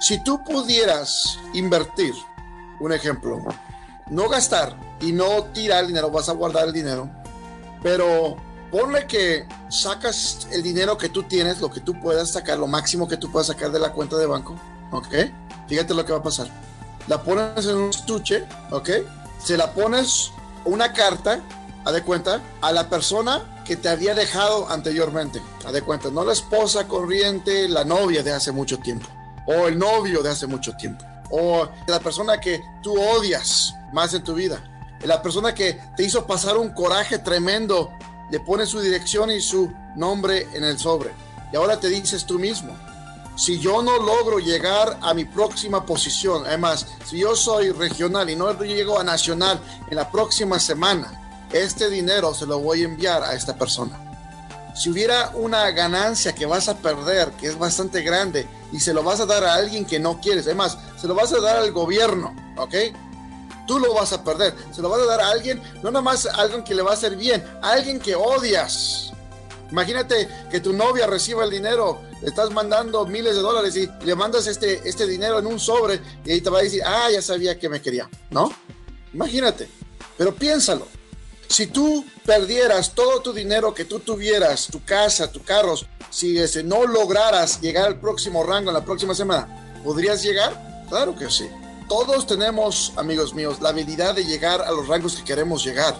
Si tú pudieras invertir, un ejemplo, no gastar y no tirar dinero, vas a guardar el dinero, pero ponle que sacas el dinero que tú tienes, lo que tú puedas sacar, lo máximo que tú puedas sacar de la cuenta de banco, ¿ok? Fíjate lo que va a pasar. La pones en un estuche, ¿ok? Se la pones una carta, a de cuenta, a la persona que te había dejado anteriormente, a de cuenta, no la esposa corriente, la novia de hace mucho tiempo, o el novio de hace mucho tiempo, o la persona que tú odias más en tu vida, la persona que te hizo pasar un coraje tremendo le pones su dirección y su nombre en el sobre. Y ahora te dices tú mismo, si yo no logro llegar a mi próxima posición, además, si yo soy regional y no llego a nacional en la próxima semana, este dinero se lo voy a enviar a esta persona. Si hubiera una ganancia que vas a perder, que es bastante grande, y se lo vas a dar a alguien que no quieres, además, se lo vas a dar al gobierno, ¿ok? tú lo vas a perder. Se lo vas a dar a alguien, no nada más a alguien que le va a hacer bien, a alguien que odias. Imagínate que tu novia reciba el dinero, le estás mandando miles de dólares y le mandas este, este dinero en un sobre y ahí te va a decir, ah, ya sabía que me quería, ¿no? Imagínate, pero piénsalo. Si tú perdieras todo tu dinero que tú tuvieras, tu casa, tus carros, si ese, no lograras llegar al próximo rango en la próxima semana, ¿podrías llegar? Claro que sí. Todos tenemos, amigos míos, la habilidad de llegar a los rangos que queremos llegar.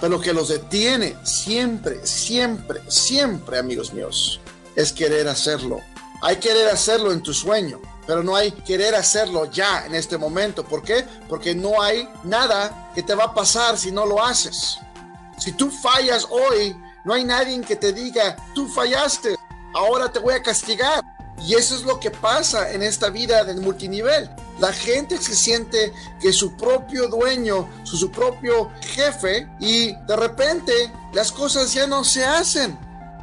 Pero lo que los detiene siempre, siempre, siempre, amigos míos, es querer hacerlo. Hay querer hacerlo en tu sueño, pero no hay querer hacerlo ya en este momento. ¿Por qué? Porque no hay nada que te va a pasar si no lo haces. Si tú fallas hoy, no hay nadie que te diga, tú fallaste, ahora te voy a castigar. Y eso es lo que pasa en esta vida del multinivel. La gente se siente que su propio dueño, su, su propio jefe, y de repente las cosas ya no se hacen.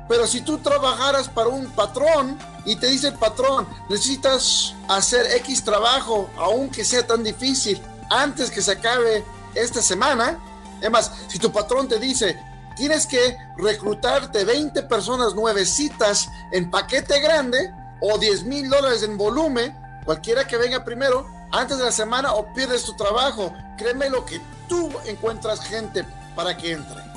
Pero si tú trabajaras para un patrón y te dice el patrón, necesitas hacer X trabajo, aunque sea tan difícil, antes que se acabe esta semana, además, si tu patrón te dice, tienes que reclutarte 20 personas nuevecitas en paquete grande o 10 mil dólares en volumen, Cualquiera que venga primero, antes de la semana o pierdes tu trabajo. Créeme lo que tú encuentras gente para que entre.